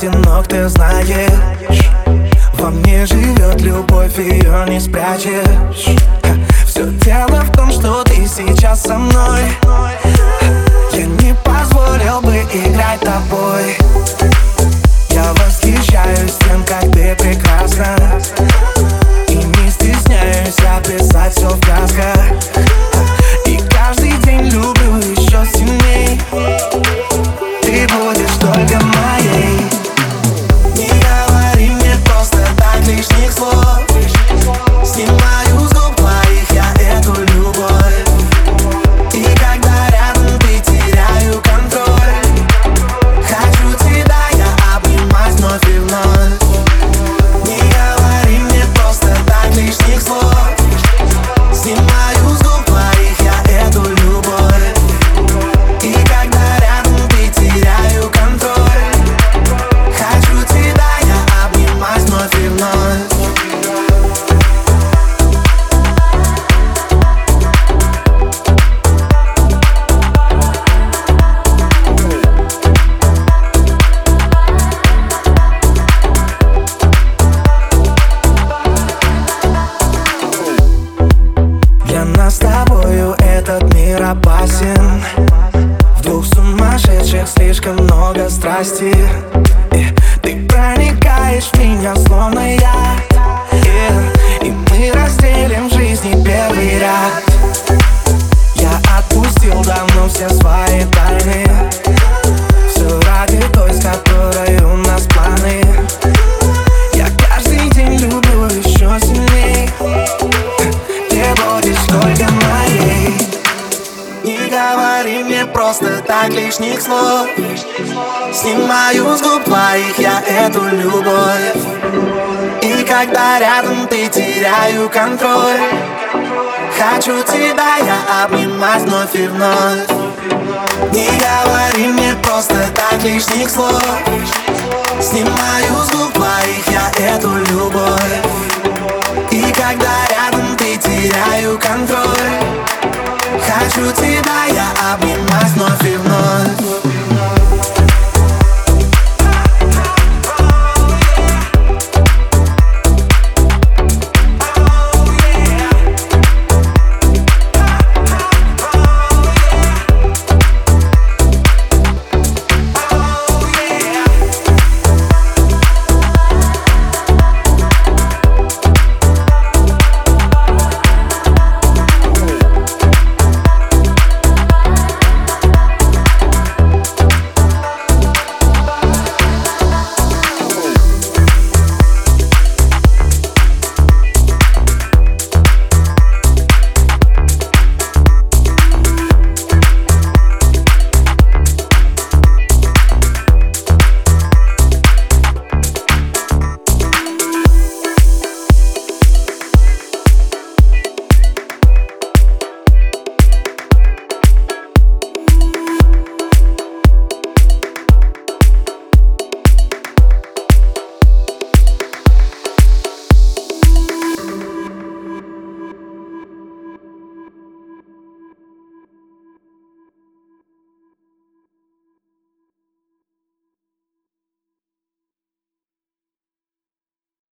одинок, ты знаешь. Во мне живет любовь, ее не спрячешь. Все дело в том, что ты сейчас со мной. слишком много страсти. И ты проникаешь в меня, словно я говори мне просто так лишних слов. Снимаю с губ твоих я эту любовь. И когда рядом ты теряю контроль. Хочу тебя я обнимать вновь и вновь. Не говори мне просто так лишних слов. Снимаю с губ твоих я эту любовь. И когда рядом ты теряю контроль. truth in my heart, I've been masked, nothing more.